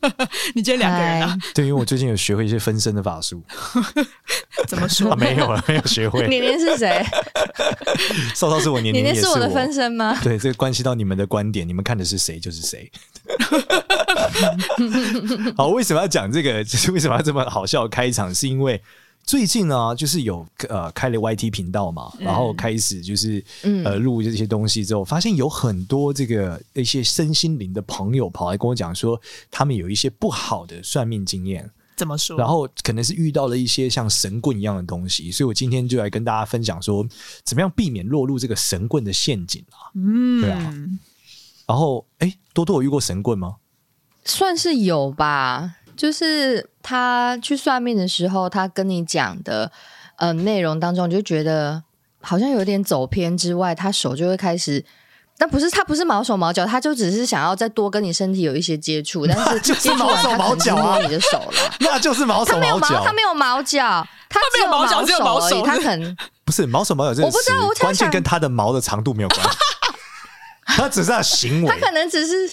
你今天两个人啊？对，因为我最近有学会一些分身的法术。怎么说？啊、没有了，没有学会。年年是谁？少少是我，年年也是我。年年是我的分身吗？对，这个关系到你们的观点，你们看的是谁就是谁。好，为什么要讲这个？就是为什么要这么好笑开场？是因为。最近呢，就是有呃开了 YT 频道嘛，然后开始就是呃录这些东西之后，发现有很多这个一些身心灵的朋友跑来跟我讲说，他们有一些不好的算命经验。怎么说？然后可能是遇到了一些像神棍一样的东西，所以我今天就来跟大家分享说，怎么样避免落入这个神棍的陷阱啊？嗯，对啊。然后，哎，多多有遇过神棍吗？算是有吧。就是他去算命的时候，他跟你讲的呃内容当中，就觉得好像有点走偏之外，他手就会开始，但不是他不是毛手毛脚，他就只是想要再多跟你身体有一些接触，但是就是毛手毛脚啊，你的手了，那就是毛手毛脚，他没有毛，他没有毛脚，他没有毛脚只有毛手，他可能 不是毛手毛脚这，我不知道，我关键跟他的毛的长度没有关系，他只是他行为，他可能只是。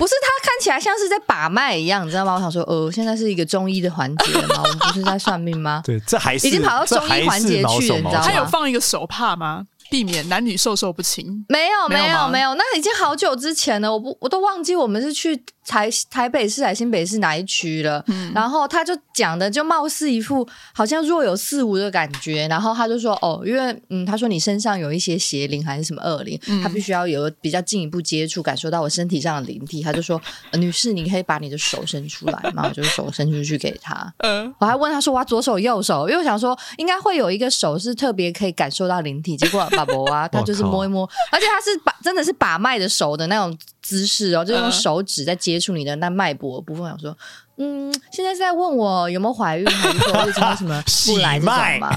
不是，他看起来像是在把脉一样，你知道吗？我想说，呃，现在是一个中医的环节了吗？我们不是在算命吗？对，这还是已经跑到中医环节去了，你知道吗？他有放一个手帕吗？避免男女授受不亲？没有，没有，没有，那已经好久之前了，我不，我都忘记我们是去。台台北市还是新北市哪一区了？嗯，然后他就讲的就貌似一副好像若有似无的感觉，然后他就说哦，因为嗯，他说你身上有一些邪灵还是什么恶灵，嗯、他必须要有比较进一步接触，感受到我身体上的灵体。他就说、呃、女士，你可以把你的手伸出来嘛，然后就手伸出去给他。嗯，我还问他说哇，左手右手，因为我想说应该会有一个手是特别可以感受到灵体，结果爸爸啊，他就是摸一摸，而且他是把真的是把脉的手的那种。姿势哦，就用手指在接触你的那脉搏的部分。我说，嗯，现在是在问我有没有怀孕，还是说为什么 什么不来这种吗？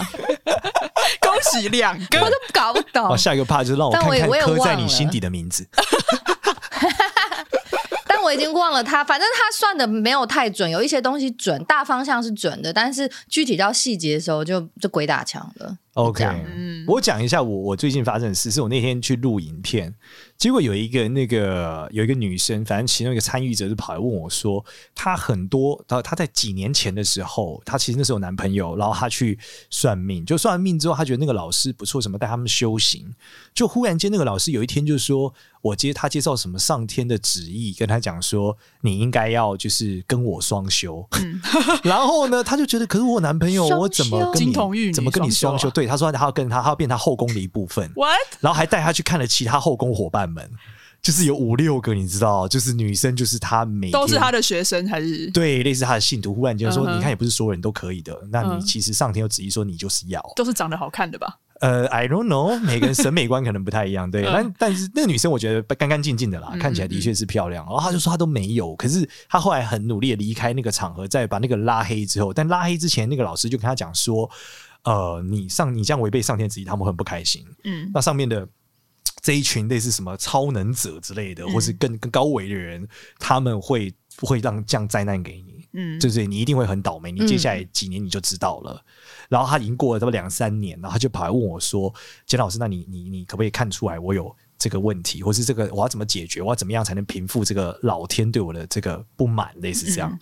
恭喜两个，我都搞不懂。哦，下一个怕就是让我看看刻在你心底的名字。但我已经忘了他，反正他算的没有太准，有一些东西准，大方向是准的，但是具体到细节的时候就就鬼打墙了。OK，我讲一下我我最近发生的事，是我那天去录影片，结果有一个那个有一个女生，反正其中一个参与者就跑来问我说，她很多她她在几年前的时候，她其实那时候有男朋友，然后她去算命，就算完命之后，她觉得那个老师不错，什么带他们修行，就忽然间那个老师有一天就说，我接他接受什么上天的旨意，跟他讲说，你应该要就是跟我双修，嗯、然后呢，他就觉得，可是我男朋友，我怎么跟你怎么跟你双修？对。他说他要跟他，他要变他后宫的一部分。What? 然后还带他去看了其他后宫伙伴们，就是有五六个，你知道，就是女生，就是她每都是他的学生还是对，类似他的信徒。忽然间说，uh huh. 你看也不是所有人都可以的，那你其实上天又旨意说你就是要，都是长得好看的吧？呃，I don't know，每个人审美观可能不太一样，对。但但是那个女生我觉得干干净净的啦，看起来的确是漂亮。然后她就说她都没有，可是她后来很努力的离开那个场合，再把那个拉黑之后，但拉黑之前那个老师就跟她讲说。呃，你上你这样违背上天旨意，他们很不开心。嗯，那上面的这一群类似什么超能者之类的，嗯、或是更更高维的人，他们会不会让降灾难给你？嗯，对不对？你一定会很倒霉。你接下来几年你就知道了。嗯、然后他已经过了这么两三年，然后他就跑来问我说：“简老师，那你你你可不可以看出来我有这个问题，或是这个我要怎么解决？我要怎么样才能平复这个老天对我的这个不满？类似这样，嗯、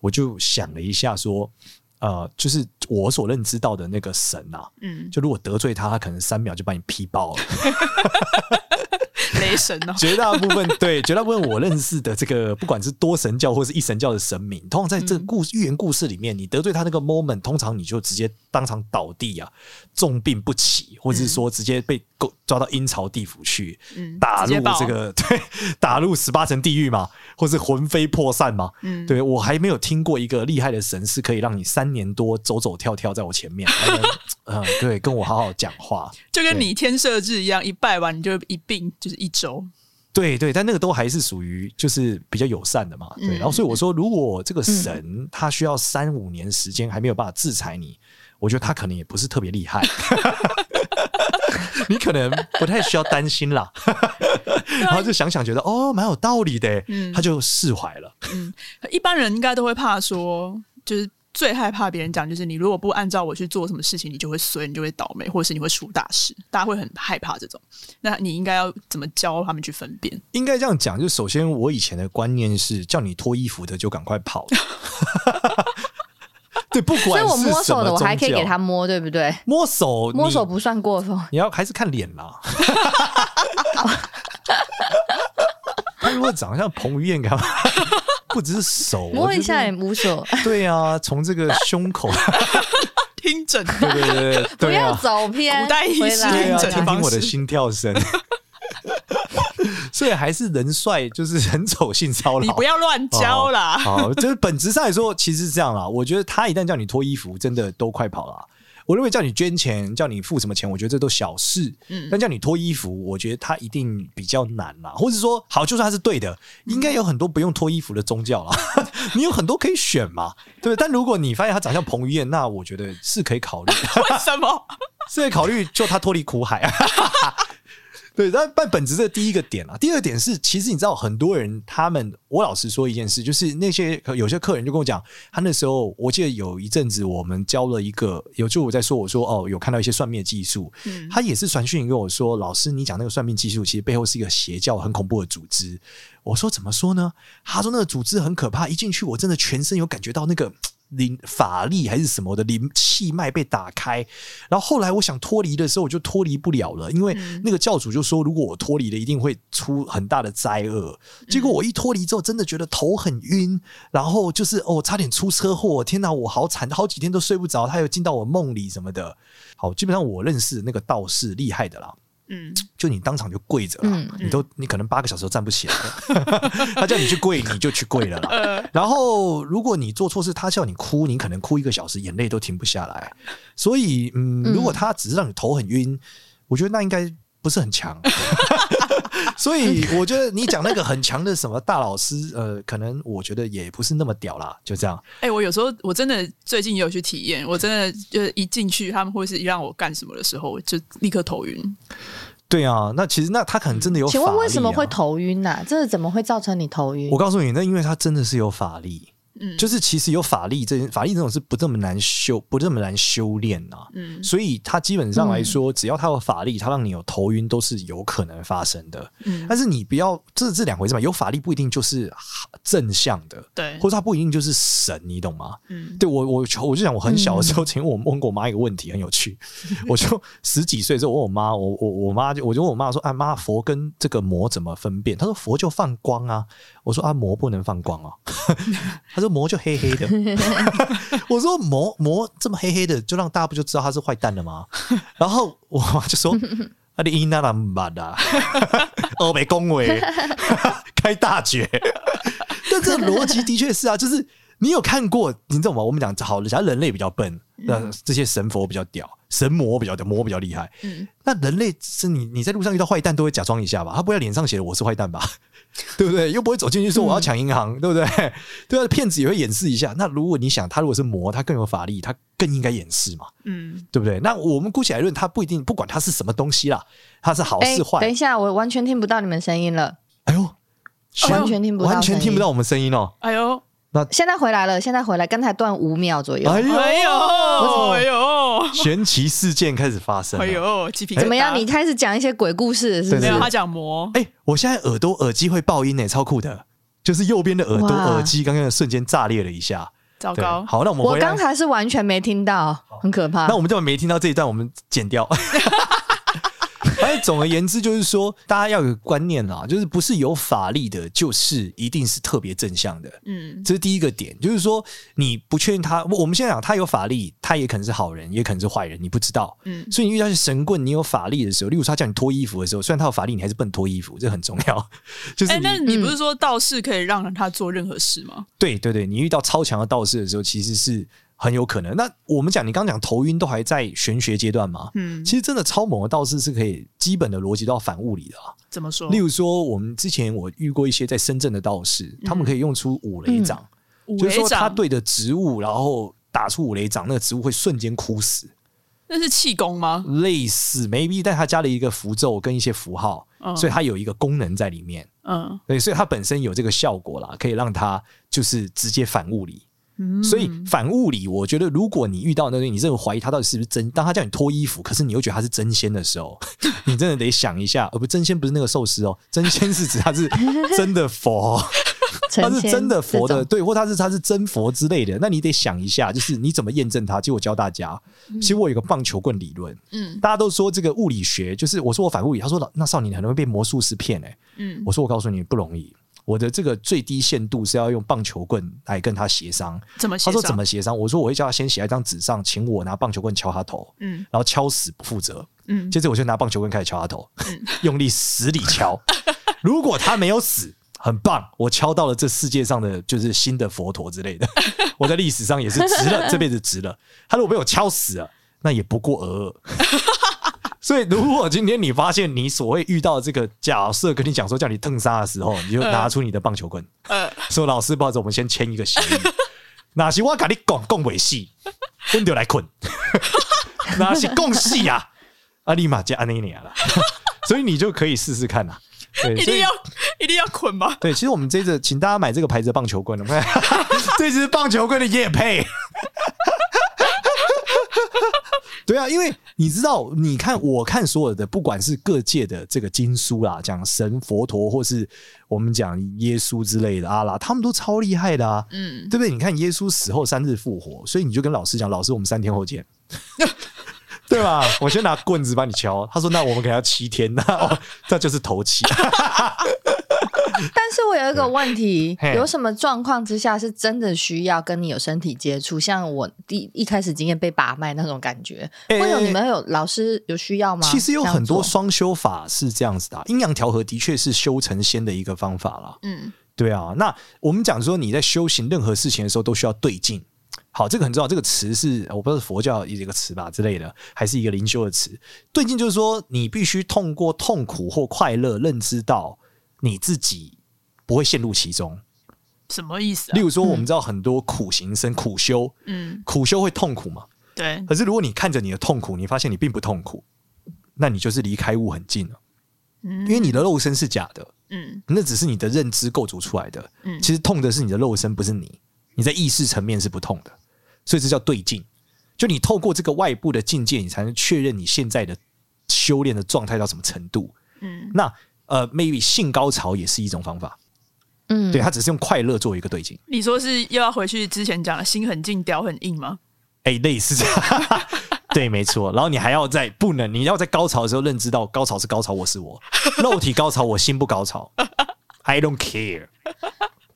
我就想了一下说。”呃，就是我所认知到的那个神啊，嗯，就如果得罪他，他可能三秒就把你劈爆了。雷神哦，绝大部分对绝大部分我认识的这个，不管是多神教或是一神教的神明，通常在这个故寓言故事里面，你得罪他那个 moment，通常你就直接当场倒地啊，重病不起，或者是说直接被抓到阴曹地府去，嗯，打入这个 对，打入十八层地狱嘛，或是魂飞魄散嘛，嗯，对我还没有听过一个厉害的神是可以让你三年多走走跳跳在我前面，嗯，对，跟我好好讲话，就跟你天赦日一样，一拜完你就一病就是一周，对对，但那个都还是属于就是比较友善的嘛，对。然后所以我说，如果这个神他需要三五年时间还没有办法制裁你，我觉得他可能也不是特别厉害。你可能不太需要担心啦。然后就想想觉得哦，蛮有道理的，嗯，他就释怀了。嗯，一般人应该都会怕说，就是。最害怕别人讲，就是你如果不按照我去做什么事情，你就会衰，你就会倒霉，或者是你会出大事。大家会很害怕这种。那你应该要怎么教他们去分辨？应该这样讲，就首先我以前的观念是，叫你脱衣服的就赶快跑。对，不管是。所以我摸手的，我还可以给他摸，对不对？摸手，摸手不算过分。你要还是看脸啦。他如果长得像彭于晏，干嘛？不只是手，摸一下也无所谓。对啊，从这个胸口听诊，对对对对，不要走偏，古代医师对啊，听听我的心跳声。所以还是人帅就是人丑性骚扰，你不要乱教啦。好，就是本质上来说，其实是这样啦。我觉得他一旦叫你脱衣服，真的都快跑了。我认为叫你捐钱，叫你付什么钱，我觉得这都小事。嗯，但叫你脱衣服，我觉得他一定比较难啦。或者说，好，就算他是对的，应该有很多不用脱衣服的宗教啦。你有很多可以选嘛，对不对？但如果你发现他长相彭于晏，那我觉得是可以考虑。为什么？是可以考虑就他脱离苦海。对，但但本质的第一个点啊，第二点是，其实你知道，很多人他们，我老实说一件事，就是那些有些客人就跟我讲，他那时候，我记得有一阵子我们教了一个，有就我在说，我说哦，有看到一些算命技术，嗯，他也是传讯跟我说，老师，你讲那个算命技术，其实背后是一个邪教，很恐怖的组织。我说怎么说呢？他说那个组织很可怕，一进去我真的全身有感觉到那个。灵法力还是什么的灵气脉被打开，然后后来我想脱离的时候，我就脱离不了了，因为那个教主就说，如果我脱离了，一定会出很大的灾厄。结果我一脱离之后，真的觉得头很晕，然后就是哦，差点出车祸，天哪，我好惨，好几天都睡不着，他又进到我梦里什么的。好，基本上我认识的那个道士厉害的啦。嗯，就你当场就跪着了，嗯、你都你可能八个小时都站不起来了。他叫你去跪，你就去跪了啦。然后如果你做错事，他叫你哭，你可能哭一个小时，眼泪都停不下来。所以，嗯，如果他只是让你头很晕，我觉得那应该不是很强。所以，我觉得你讲那个很强的什么大老师，呃，可能我觉得也不是那么屌啦。就这样。哎、欸，我有时候我真的最近也有去体验，我真的就是一进去，他们会是一让我干什么的时候，就立刻头晕。对啊，那其实那他可能真的有法力、啊。请问为什么会头晕呢、啊？这是怎么会造成你头晕？我告诉你，那因为他真的是有法力。嗯，就是其实有法力，这法力这种是不这么难修，不这么难修炼呐。嗯，所以他基本上来说，只要他有法力，他让你有头晕都是有可能发生的。嗯，但是你不要，这是这两回事嘛。有法力不一定就是正向的，对，或者他不一定就是神，你懂吗？嗯，对我我我就想，我很小的时候，请问我问过我妈一个问题，很有趣。我就十几岁的时候，我问我妈，我我我妈就我就问我妈说：“啊妈，佛跟这个魔怎么分辨？”她说：“佛就放光啊。”我说：“啊魔不能放光啊。”她说。膜就黑黑的，我说膜膜这么黑黑的，就让大家不就知道他是坏蛋了吗？然后我妈就说：“阿里伊那拉巴达，欧北恭维 开大绝。”但这逻辑的确是啊，就是你有看过，你知道吗？我们讲好了，假如人类比较笨，那这些神佛比较屌，神魔比较屌，魔比较厉害。嗯，那人类是你你在路上遇到坏蛋都会假装一下吧？他不会脸上写的我是坏蛋吧？对不对？又不会走进去说我要抢银行，嗯、对不对？对啊，骗子也会掩饰一下。那如果你想，他如果是魔，他更有法力，他更应该掩饰嘛。嗯，对不对？那我们姑且来论，他不一定，不管他是什么东西啦，他是好是坏。欸、等一下，我完全听不到你们声音了。哎呦，完全听不到，完全听不到我们声音哦。哎呦。那现在回来了，现在回来，刚才断五秒左右。哎呦哎呦哎呦！玄奇事件开始发生。哎呦！怎么样？你开始讲一些鬼故事是不是？没有，他讲魔。哎，我现在耳朵耳机会爆音呢，超酷的，就是右边的耳朵耳机刚刚瞬间炸裂了一下。糟糕。好，那我们我刚才是完全没听到，很可怕。那我们就没听到这一段，我们剪掉。哎，总而言之，就是说，大家要有个观念啦，就是不是有法力的，就是一定是特别正向的。嗯，这是第一个点，就是说，你不确定他，我们现在讲他有法力，他也可能是好人，也可能是坏人，你不知道。嗯，所以你遇到是神棍，你有法力的时候，例如他叫你脱衣服的时候，虽然他有法力，你还是不能脱衣服，这很重要。就是，哎，那你不是说道士可以让他做任何事吗？嗯，对对对，你遇到超强的道士的时候，其实是。很有可能。那我们讲，你刚刚讲头晕都还在玄学阶段吗？嗯，其实真的超猛的道士是可以基本的逻辑都要反物理的啊。怎么说？例如说，我们之前我遇过一些在深圳的道士，嗯、他们可以用出五雷掌，嗯、就是说他对着植物，然后打出五雷掌，那个植物会瞬间枯死。那是气功吗？类似，maybe，但它加了一个符咒跟一些符号，嗯所以它有一个功能在里面。嗯对，所以它本身有这个效果啦，可以让它就是直接反物理。嗯，所以反物理，我觉得如果你遇到那个，你真的怀疑他到底是不是真，当他叫你脱衣服，可是你又觉得他是真仙的时候，你真的得想一下，而不真仙不是那个寿司哦，真仙是指他是 真的佛，他是真的佛的，对，或他是他是真佛之类的，那你得想一下，就是你怎么验证它？其实我教大家，其实我有个棒球棍理论，嗯大家都说这个物理学，就是我说我反物理，他说老那少年很容易被魔术师骗哎、嗯我说我告诉你不容易。我的这个最低限度是要用棒球棍来跟他协商。怎么协商？他说怎么协商？我说我会叫他先写在一张纸上，请我拿棒球棍敲他头，嗯然后敲死不负责。嗯接着我就拿棒球棍开始敲他头，用力死里敲。如果他没有死，很棒，我敲到了这世界上的就是新的佛陀之类的。我在历史上也是值了，这辈子值了。他如果被我敲死了，那也不过尔尔。所以，如果今天你发现你所谓遇到这个角色跟你讲说叫你腾杀的时候，你就 拿出你的棒球棍，呃说老师，不好意思，我们先签一个协议。哪是我跟你讲讲尾戏，我就来困。哪是共戏啊？啊，立马就按那年了。所以你就可以试试看呐。对，一定要一定要捆吗？对，其实我们这次请大家买这个牌子的棒球棍，我们这支棒球棍的业配。对啊，因为你知道，你看，我看所有的，不管是各界的这个经书啦，讲神、佛陀，或是我们讲耶稣之类的阿拉，他们都超厉害的啊，嗯，对不对？你看耶稣死后三日复活，所以你就跟老师讲，老师，我们三天后见。对吧？我先拿棍子把你敲。他说：“那我们给他七天，那 哦，这就是头七。” 但是我有一个问题，有什么状况之下是真的需要跟你有身体接触？像我第一开始经验被把脉那种感觉，欸会有你们有老师有需要吗？其实有很多双修法是这样子的啊，阴阳调和的确是修成仙的一个方法啦。嗯对啊，那我们讲说你在修行任何事情的时候都需要对镜。好，这个很重要。这个词是我不知道是佛教一个词吧之类的，还是一个灵修的词。对镜就是说，你必须通过痛苦或快乐，认知到你自己不会陷入其中。什么意思啊例？如说，我们知道很多苦行僧苦修，嗯，苦修会痛苦嘛？对，可是如果你看着你的痛苦，你发现你并不痛苦，那你就是离开物很近了。嗯因为你的肉身是假的，嗯那只是你的认知构筑出来的。嗯其实痛的是你的肉身，不是你。你在意识层面是不痛的，所以这叫对境。就你透过这个外部的境界，你才能确认你现在的修炼的状态到什么程度。嗯那呃，maybe 性高潮也是一种方法，嗯，对，他只是用快乐做一个对境。你说是又要回去之前讲的心很静，屌很硬吗？哎、类似这样，对，没错。然后你还要在不能，你要在高潮的时候认知到高潮是高潮，我是我，肉体高潮，我心不高潮，I don't care。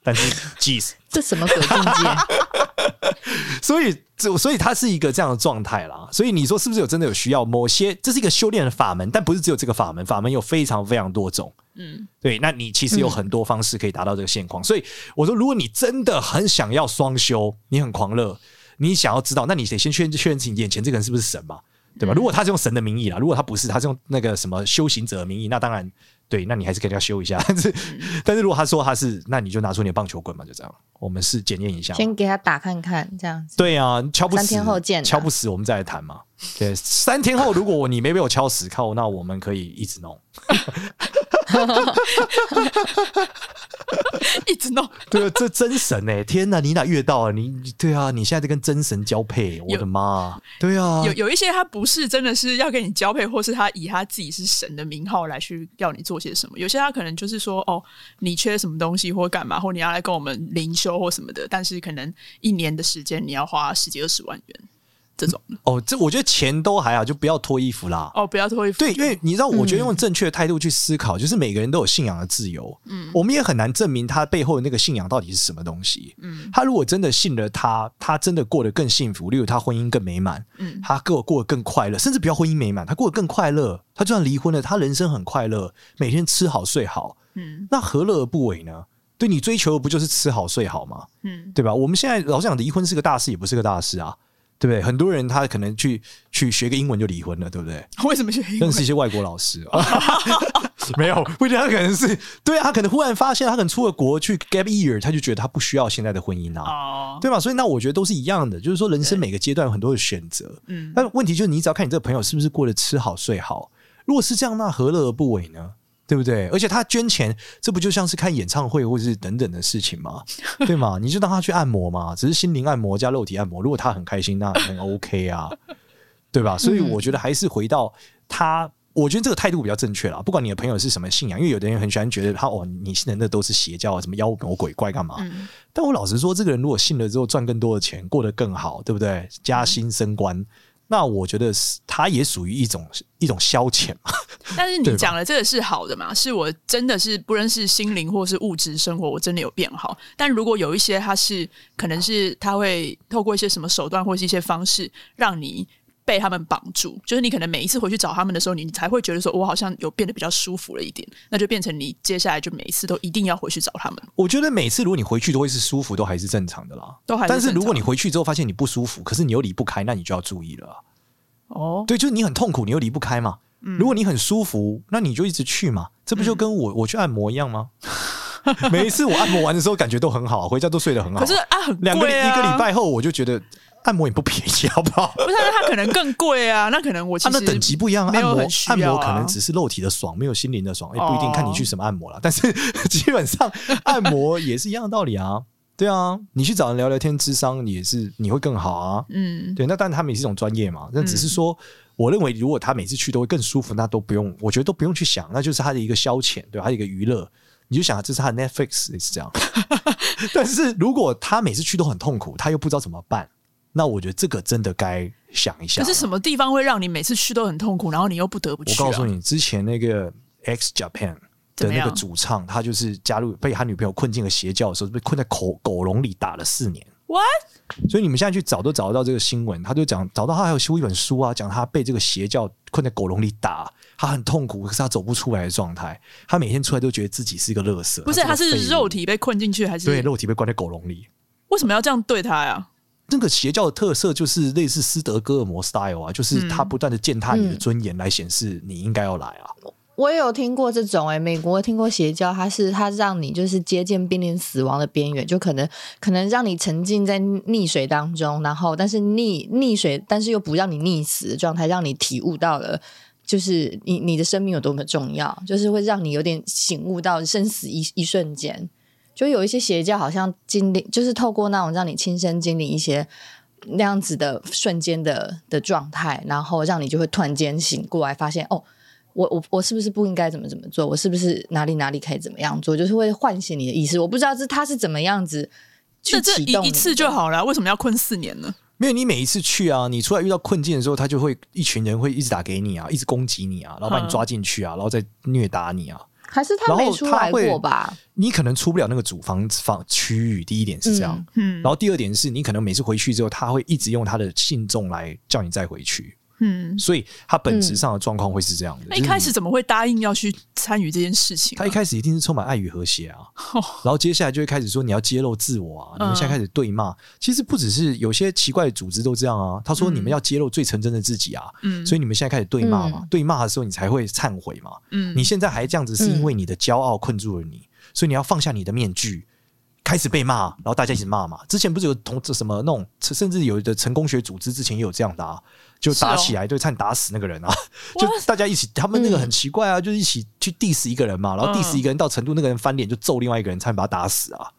但是 jeez，这什么鬼境界？所以这所以它是一个这样的状态啦。所以你说是不是有真的有需要某些？这是一个修炼的法门，但不是只有这个法门，法门有非常非常多种。嗯对，那你其实有很多方式可以达到这个现况。所以我说，如果你真的很想要双修，你很狂热，你想要知道，那你得先确认确认自己眼前这个人是不是神嘛，对吧？如果他是用神的名义啦，如果他不是，他是用那个什么修行者的名义，那当然对，那你还是跟他修一下。但是，但是如果他说他是，那你就拿出你的棒球棍嘛，就这样，我们是检验一下。先给他打看看，这样子。对啊，敲不死，三天后见啊敲不死，我们再来谈嘛。对，三天后如果我你没被我敲死，靠，那我们可以一直弄。一直弄。对啊，这真神哎、天哪，你哪遇得到啊？你你对啊，你现在在跟真神交配，我的妈！对啊，有有一些他不是真的是要跟你交配，或是他以他自己是神的名号来去要你做些什么。有些他可能就是说，哦，你缺什么东西或干嘛，或你要来跟我们灵修或什么的，但是可能一年的时间你要花十几二十万元这种的。哦，这我觉得钱都还好，就不要脱衣服啦。哦，不要脱衣服。对，因为你知道，我觉得用正确的态度去思考，就是每个人都有信仰的自由。嗯，我们也很难证明他背后的那个信仰到底是什么东西。嗯，他如果真的信了他，他真的过得更幸福，例如他婚姻更美满，嗯他过过得更快乐，甚至不要婚姻美满，他过得更快乐。他就算离婚了，他人生很快乐，每天吃好睡好，嗯那何乐而不为呢？对你追求的不就是吃好睡好吗？嗯对吧？我们现在老是讲，离婚是个大事，也不是个大事啊，对不对？很多人他可能去去学个英文就离婚了，对不对？为什么学英文？认识一些外国老师啊，没有，不一定，他可能是对啊，他可能忽然发现，他可能出了国去 gap year，他就觉得他不需要现在的婚姻啊，哦，对吧？所以那我觉得都是一样的，就是说人生每个阶段有很多的选择，嗯，但问题就是你只要看你这个朋友是不是过得吃好睡好，如果是这样，那何乐而不为呢？对不对？而且他捐钱，这不就像是看演唱会或者是等等的事情吗？对吗？你就让他去按摩嘛，只是心灵按摩加肉体按摩，如果他很开心，那很 OK 啊，对吧？所以我觉得还是回到他。我觉得这个态度比较正确啦。不管你的朋友是什么信仰，因为有的人很喜欢觉得他哦，你信的那都是邪教啊，什么妖魔鬼怪干嘛？嗯、但我老实说，这个人如果信了之后赚更多的钱，过得更好，对不对？加薪升官，嗯、那我觉得是它也属于一种一种消遣嘛。但是你讲的这个是好的嘛？是我真的是不论是心灵或是物质生活，我真的有变好。但如果有一些它是可能是它会透过一些什么手段或是一些方式让你。被他们绑住，就是你可能每一次回去找他们的时候，你才会觉得说，我好像有变得比较舒服了一点，那就变成你接下来就每一次都一定要回去找他们。我觉得每次如果你回去都会是舒服，都还是正常的啦。都还是。但是如果你回去之后发现你不舒服，可是你又离不开，那你就要注意了。哦，对，就是你很痛苦，你又离不开嘛。嗯。如果你很舒服，那你就一直去嘛。这不就跟我我去按摩一样吗？每一次我按摩完的时候感觉都很好，回家都睡得很好。可是啊，很贵啊。两个一个礼拜后，我就觉得。按摩也不便宜，好不好？不是，它可能更贵啊。那可能我其实、啊、那等级不一样，按摩、啊、按摩可能只是肉体的爽，没有心灵的爽，也、欸、不一定看你去什么按摩了。哦、但是基本上按摩也是一样的道理啊。对啊，你去找人聊聊天、智商也是你会更好啊。嗯，对。那当然他们也是一种专业嘛。那只是说，我认为如果他每次去都会更舒服，那都不用，我觉得都不用去想，那就是他的一个消遣，对，他的一个娱乐。你就想这是他的 Netflix 也是这样。但是如果他每次去都很痛苦，他又不知道怎么办。那我觉得这个真的该想一下。可是什么地方会让你每次去都很痛苦，然后你又不得不去、啊？我告诉你，之前那个 X Japan 的那个主唱，他就是加入被他女朋友困进了邪教的时候，被困在狗狗笼里打了四年。What？所以你们现在去找都找得到这个新闻，他就讲找到他还有修一本书啊，讲他被这个邪教困在狗笼里打，他很痛苦，可是他走不出来的状态。他每天出来都觉得自己是一个乐色。不是，他是肉体被困进去，还是对肉体被关在狗笼里？为什么要这样对他呀？这个邪教的特色就是类似斯德哥尔摩 style 啊，就是他不断的践踏你的尊严，来显示你应该要来啊。我也有听过这种哎、欸，美国听过邪教，它是它让你就是接近濒临死亡的边缘，就可能可能让你沉浸在溺水当中，然后但是溺溺水，但是又不让你溺死的状态，让你体悟到了，就是你你的生命有多么重要，就是会让你有点醒悟到生死一一瞬间。就有一些邪教，好像经历，就是透过那种让你亲身经历一些那样子的瞬间的的状态，然后让你就会突然间醒过来，发现哦，我我我是不是不应该怎么怎么做？我是不是哪里哪里可以怎么样做？就是会唤醒你的意识。我不知道是他是怎么样子去启动，一次就好了，为什么要困四年呢？没有，你每一次去啊，你出来遇到困境的时候，他就会一群人会一直打给你啊，一直攻击你啊，然后把你抓进去啊，然后再虐打你啊。还是他没出来过吧？你可能出不了那个主房房区域。第一点是这样，嗯，然后第二点是你可能每次回去之后，他会一直用他的信众来叫你再回去。嗯，所以他本质上的状况会是这样的。那、嗯、一开始怎么会答应要去参与这件事情、啊？他一开始一定是充满爱与和谐啊，哦、然后接下来就会开始说你要揭露自我啊，你们现在开始对骂。嗯、其实不只是有些奇怪的组织都这样啊。他说你们要揭露最纯真的自己啊，嗯，所以你们现在开始对骂嘛，嗯、对骂的时候你才会忏悔嘛。嗯，你现在还这样子是因为你的骄傲困住了你，嗯、所以你要放下你的面具。开始被骂，然后大家一起骂嘛。之前不是有同这什么那种，甚至有的成功学组织之前也有这样的啊，就打起来，就差点打死那个人啊。就大家一起，他们那个很奇怪啊，就是一起去 diss 一个人嘛，然后 diss 一个人到成都，那个人翻脸就揍另外一个人，差点把他打死啊，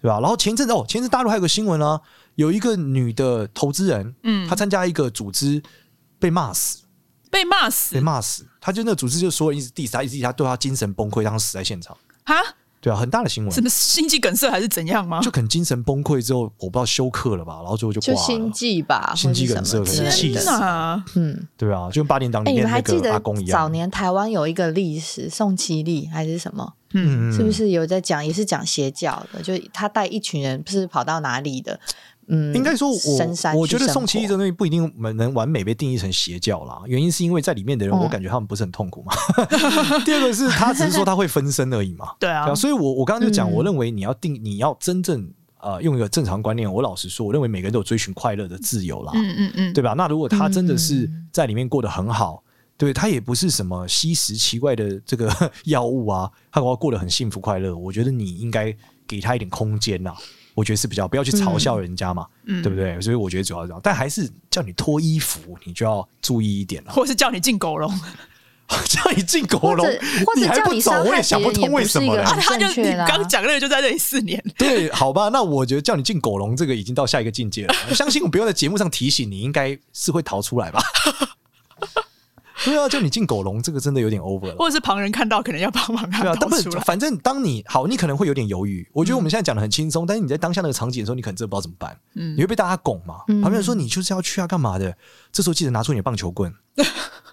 对吧？然后前一阵子哦，前一阵大陆还有个新闻啊，有一个女的投资人，嗯，她参加一个组织被骂死，被骂死，被骂死。她就那个组织就说一直 diss 她，一直 diss 她，对她精神崩溃，让她死在现场。哈？对啊，很大的新闻，什么心肌梗塞还是怎样吗？就可能精神崩溃之后，我不知道休克了吧，然后最后就挂了。就心悸吧，心肌梗塞可能气死。嗯，对啊，就跟八点档里面那个阿公一样。早年台湾有一个历史，宋其力还是什么？嗯，是不是有在讲？也是讲邪教的，就他带一群人，不是跑到哪里的？嗯，应该说我我觉得宋七力这东西不一定能完美被定义成邪教啦。原因是因为在里面的人，我感觉他们不是很痛苦嘛。第二个是他只是说他会分身而已嘛。对啊，所以我我刚刚就讲，我认为你要定，你要真正呃用一个正常观念。我老实说，我认为每个人都有追寻快乐的自由啦。嗯嗯嗯，对吧？那如果他真的是在里面过得很好，对，他也不是什么吸食奇怪的这个 药物啊，他要过得很幸福快乐。我觉得你应该给他一点空间呐、啊，我觉得是比较不要去嘲笑人家嘛，嗯、对不对？所以我觉得主要是这样，但还是叫你脱衣服，你就要注意一点了，或是叫你进狗笼。叫你进狗笼，或者叫你走，我也想不通为什么了。他就你刚讲那个就在这里四年，对，好吧，那我觉得叫你进狗笼这个已经到下一个境界了。我 相信我不用在节目上提醒你，应该是会逃出来吧。对啊，就你进狗笼这个真的有点 over 了，或者是旁人看到可能要帮忙他。对啊，但不是，反正当你好，你可能会有点犹豫。我觉得我们现在讲的很轻松，但是你在当下那个场景的时候，你可能真的不知道怎么办。嗯，你会被大家拱嘛？旁边人说你就是要去啊，干嘛的？这时候记得拿出你的棒球棍。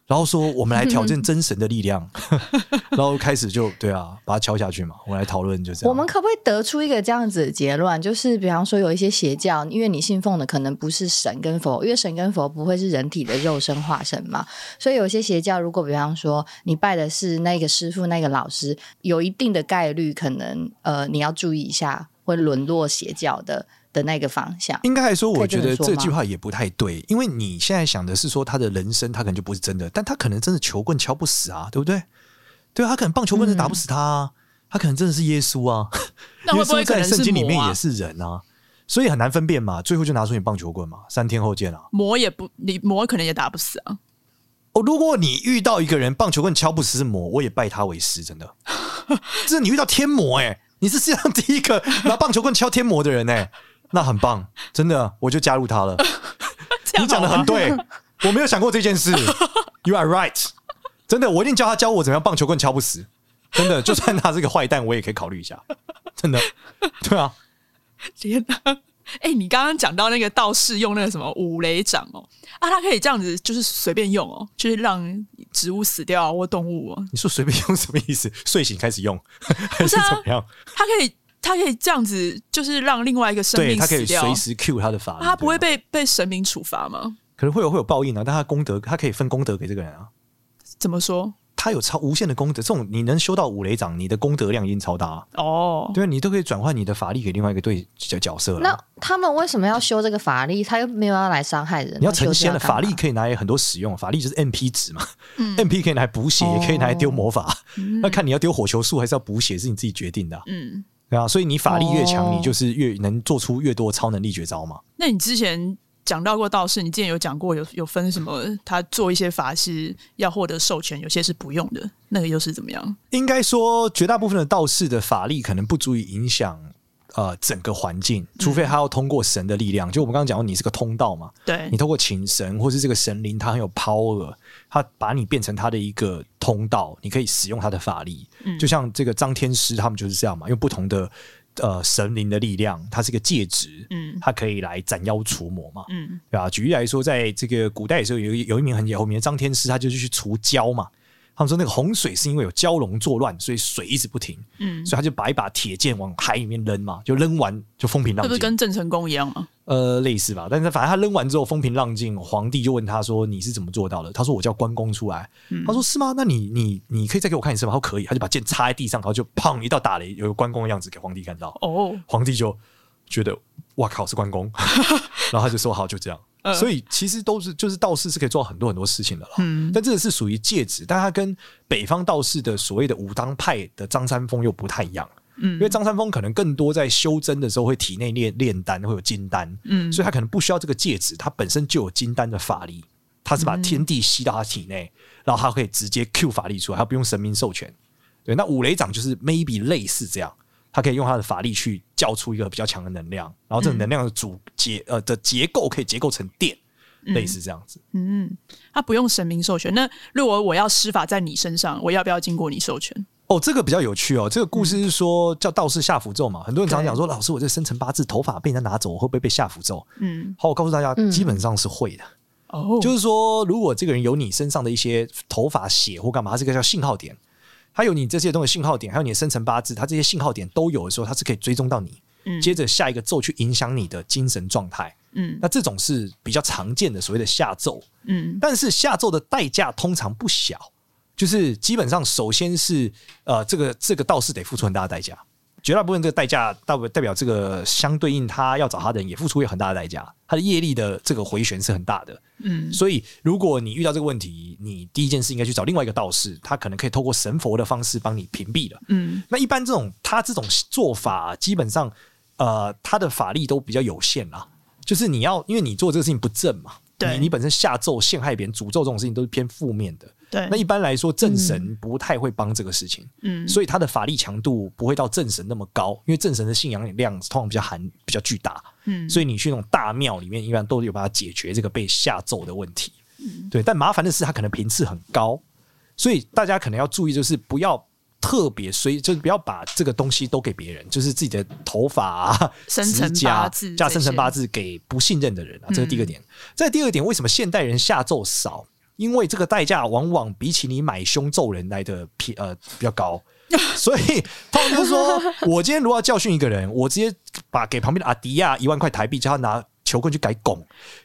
然后说，我们来挑战真神的力量，然后开始就对啊，把它敲下去嘛。我们来讨论，就这样。我们可不可以得出一个这样子的结论？就是比方说，有一些邪教，因为你信奉的可能不是神跟佛，因为神跟佛不会是人体的肉身化身嘛。所以有些邪教，如果比方说你拜的是那个师傅、那个老师，有一定的概率，可能呃，你要注意一下，会沦落邪教的。的那个方向，应该来说，我觉得这句话也不太对，因为你现在想的是说他的人生，他可能就不是真的，但他可能真的球棍敲不死啊，对不对？对啊，他可能棒球棍是打不死他啊，嗯、他可能真的是耶稣啊？耶稣在圣经里面也是人啊，所以很难分辨嘛。最后就拿出你棒球棍嘛，三天后见啊。魔也不，你魔可能也打不死啊。哦，如果你遇到一个人棒球棍敲不死是魔，我也拜他为师，真的。这是你遇到天魔哎、欸，你是世界上第一个拿棒球棍敲天魔的人哎、欸。那很棒，真的，我就加入他了。你讲的很对，我没有想过这件事。You are right，真的，我一定教他教我怎么样棒球棍敲不死。真的，就算他是个坏蛋，我也可以考虑一下。真的，对啊。天哪！哎、欸，你刚刚讲到那个道士用那个什么五雷掌哦，啊，他可以这样子，就是随便用哦，就是让植物死掉或动物哦。你说随便用什么意思？睡醒开始用还是怎么样？他可以。他可以这样子，就是让另外一个生命死掉。对，他可以随时 cue 他的法力，他不会被被神明处罚吗？可能会有会有报应啊，但他功德，他可以分功德给这个人啊。怎么说？他有超无限的功德，这种你能修到五雷掌，你的功德量已经超大哦。对，你都可以转换你的法力给另外一个对角角色了。那他们为什么要修这个法力？他又没有要来伤害人。你要成仙了，法力可以拿来很多使用，法力就是 MP 值嘛。嗯，MP 可以拿来补血，也可以拿来丢魔法。嗯，那看你要丢火球术还是要补血，是你自己决定的。嗯。对啊，所以你法力越强，你就是越能做出越多超能力绝招嘛。那你之前讲到过道士，你之前有讲过有有分什么？他做一些法事要获得授权，有些是不用的，那个又是怎么样？应该说，绝大部分的道士的法力可能不足以影响。呃，整个环境，除非他要通过神的力量，嗯、就我们刚刚讲过，你是个通道嘛，对，你通过请神或是这个神灵，他很有 power，他把你变成他的一个通道，你可以使用他的法力，嗯、就像这个张天师他们就是这样嘛，用不同的呃神灵的力量，它是个戒指，嗯，它可以来斩妖除魔嘛，嗯，对吧？举例来说，在这个古代的时候，有有一名很有名的张天师，他就是去除蛟嘛。他们说那个洪水是因为有蛟龙作乱，所以水一直不停。嗯，所以他就把一把铁剑往海里面扔嘛，就扔完就风平浪静。这不是跟郑成功一样吗？呃，类似吧。但是反正他扔完之后风平浪静，皇帝就问他说：“你是怎么做到的？”他说：“我叫关公出来。嗯”他说：“是吗？那你你你可以再给我看一次吗？”他说：“可以。”他就把剑插在地上，然后就砰一道打雷，有个关公的样子给皇帝看到。哦，皇帝就觉得哇靠，是关公，然后他就说：“好，就这样。”所以其实都是就是道士是可以做很多很多事情的了，嗯，但这个是属于戒指，但它跟北方道士的所谓的武当派的张三丰又不太一样，嗯，因为张三丰可能更多在修真的时候会体内炼炼丹，会有金丹，嗯，所以他可能不需要这个戒指，他本身就有金丹的法力，他是把天地吸到他体内，然后他可以直接 Q 法力出来，他不用神明授权，对，那五雷掌就是 maybe 类似这样。他可以用他的法力去叫出一个比较强的能量，然后这个能量的主结呃的结构可以结构成电，嗯、类似这样子。嗯，他不用神明授权。那如果我要施法在你身上，我要不要经过你授权？哦，这个比较有趣哦。这个故事是说叫道士下符咒嘛，很多人常讲说，老师，我这生辰八字头发被人家拿走，我会不会被下符咒？嗯，好，我告诉大家，基本上是会的。哦，就是说，如果这个人有你身上的一些头发血或干嘛，这个叫信号点。还有你这些东西信号点，还有你的生辰八字，它这些信号点都有的时候，它是可以追踪到你。嗯，接着下一个咒去影响你的精神状态。嗯，那这种是比较常见的所谓的下咒。嗯，但是下咒的代价通常不小，就是基本上首先是呃，这个这个道士得付出很大的代价。绝大部分这个代价，代代表这个相对应他要找他的人也付出有很大的代价，他的业力的这个回旋是很大的。嗯，所以如果你遇到这个问题，你第一件事应该去找另外一个道士，他可能可以透过神佛的方式帮你屏蔽了。嗯，那一般这种他这种做法，基本上呃他的法力都比较有限啦，就是你要因为你做这个事情不正嘛。对，你你本身下咒陷害别人、诅咒这种事情都是偏负面的。对，那一般来说正神不太会帮这个事情。嗯，所以他的法力强度不会到正神那么高，因为正神的信仰量通常比较含比较巨大。嗯，所以你去那种大庙里面，一般都有办法解决这个被下咒的问题。嗯，对，但麻烦的是他可能频次很高，所以大家可能要注意，就是不要。特别，所以就是不要把这个东西都给别人，就是自己的头发啊、生辰八字加生辰八字给不信任的人啊，这是第一个点。再、嗯、第二个点，为什么现代人下咒少？因为这个代价往往比起你买凶咒人来的偏呃比较高，所以他们就说，我今天如果要教训一个人，我直接把给旁边的阿迪亚一万块台币，叫他拿。球棍去改拱，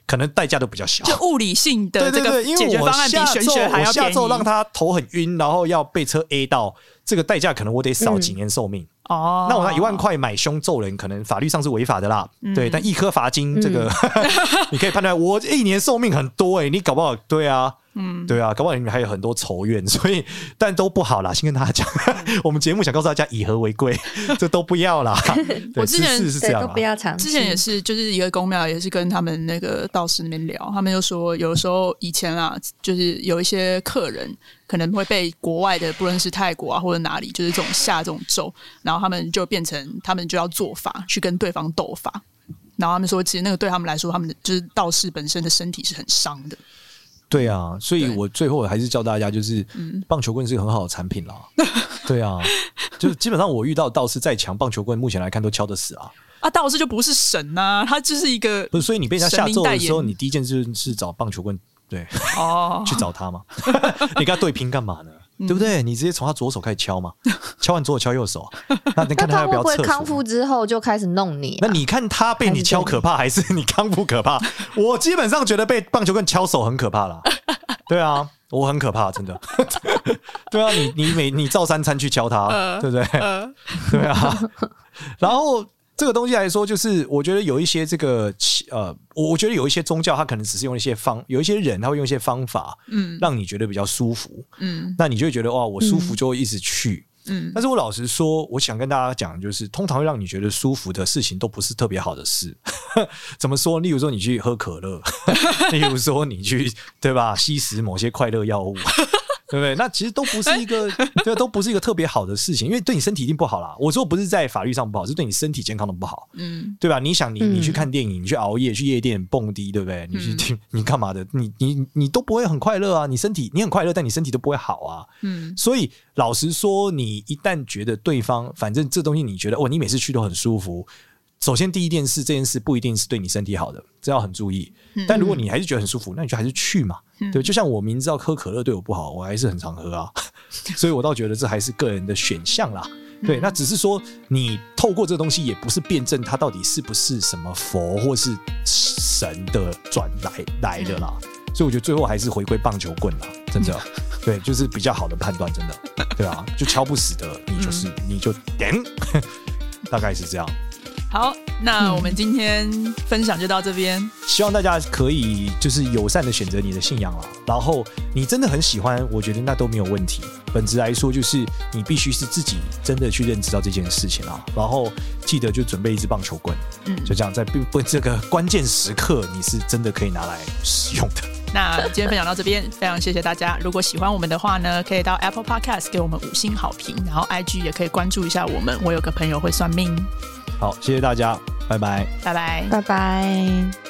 可能代价都比较小。就物理性的这个解决方案比玄学还要便宜。下咒让他头很晕，然后要被车 A 到，这个代价可能我得少几年寿命。哦、嗯，那我拿一万块买凶揍人，可能法律上是违法的啦。嗯、对，但一颗罚金，这个、嗯、你可以判断，我一年寿命很多哎、欸，你搞不好对啊。嗯，对啊，搞不好你们还有很多仇怨，所以但都不好啦。先跟大家讲，我们节目想告诉大家以和为贵，这都不要啦。我之前是这样，都不要尝试。之前也是，就是一个宫庙，也是跟他们那个道士那边聊，他们就说，有时候以前啊，就是有一些客人可能会被国外的，不论是泰国啊或者哪里，就是这种下这种咒，然后他们就变成他们就要做法去跟对方斗法，然后他们说，其实那个对他们来说，他们的就是道士本身的身体是很伤的。对啊，所以我最后还是教大家，就是棒球棍是一个很好的产品啦。对啊，就是基本上我遇到道士再强，棒球棍目前来看都敲得死啊。啊，道士就不是神呐、啊，他就是一个不是。所以你被人家下咒的时候，你第一件事是找棒球棍，对哦，去找他嘛。你跟他对拼干嘛呢？对不对？你直接从他左手开始敲嘛，敲完左手敲右手。那你看他要不要会康复之后就开始弄你？那你看他被你敲可怕，还是你康复可怕？我基本上觉得被棒球棍敲手很可怕啦。对啊，我很可怕，真的。对啊，你你每你照三餐去敲他，对不对？对啊。然后。这个东西来说，就是我觉得有一些这个呃，我觉得有一些宗教，它可能只是用一些方，有一些人他会用一些方法，嗯，让你觉得比较舒服，嗯，那你就会觉得哇，我舒服就会一直去，嗯。但是我老实说，我想跟大家讲，就是通常会让你觉得舒服的事情，都不是特别好的事。怎么说？例如说，你去喝可乐，例如说，你去对吧，吸食某些快乐药物。对不对？那其实都不是一个，对，都不是一个特别好的事情，因为对你身体一定不好啦。我说不是在法律上不好，是对你身体健康的不好，嗯，对吧？你想你，你你去看电影，你去熬夜，去夜店蹦迪，对不对？你去听，你干嘛的？你你你都不会很快乐啊！你身体你很快乐，但你身体都不会好啊。嗯，所以老实说，你一旦觉得对方，反正这东西你觉得哦，你每次去都很舒服。首先，第一件事，这件事不一定是对你身体好的，这要很注意。但如果你还是觉得很舒服，那你就还是去嘛。对，就像我明知道喝可乐对我不好，我还是很常喝啊。所以我倒觉得这还是个人的选项啦。对，那只是说你透过这个东西，也不是辩证它到底是不是什么佛或是神的转来来的啦。所以我觉得最后还是回归棒球棍啦，真的。对，就是比较好的判断，真的。对啊，就敲不死的，你就是你就点，大概是这样。好，那我们今天分享就到这边。嗯，希望大家可以就是友善的选择你的信仰啊，然后你真的很喜欢，我觉得那都没有问题。本质来说，就是你必须是自己真的去认知到这件事情啊，然后记得就准备一支棒球棍，嗯，就这样在不不这个关键时刻，你是真的可以拿来使用的。那今天分享到这边，非常谢谢大家。如果喜欢我们的话呢，可以到 Apple Podcast 给我们五星好评，然后 IG 也可以关注一下我们。我有个朋友会算命。好，谢谢大家，拜拜，拜拜，拜拜。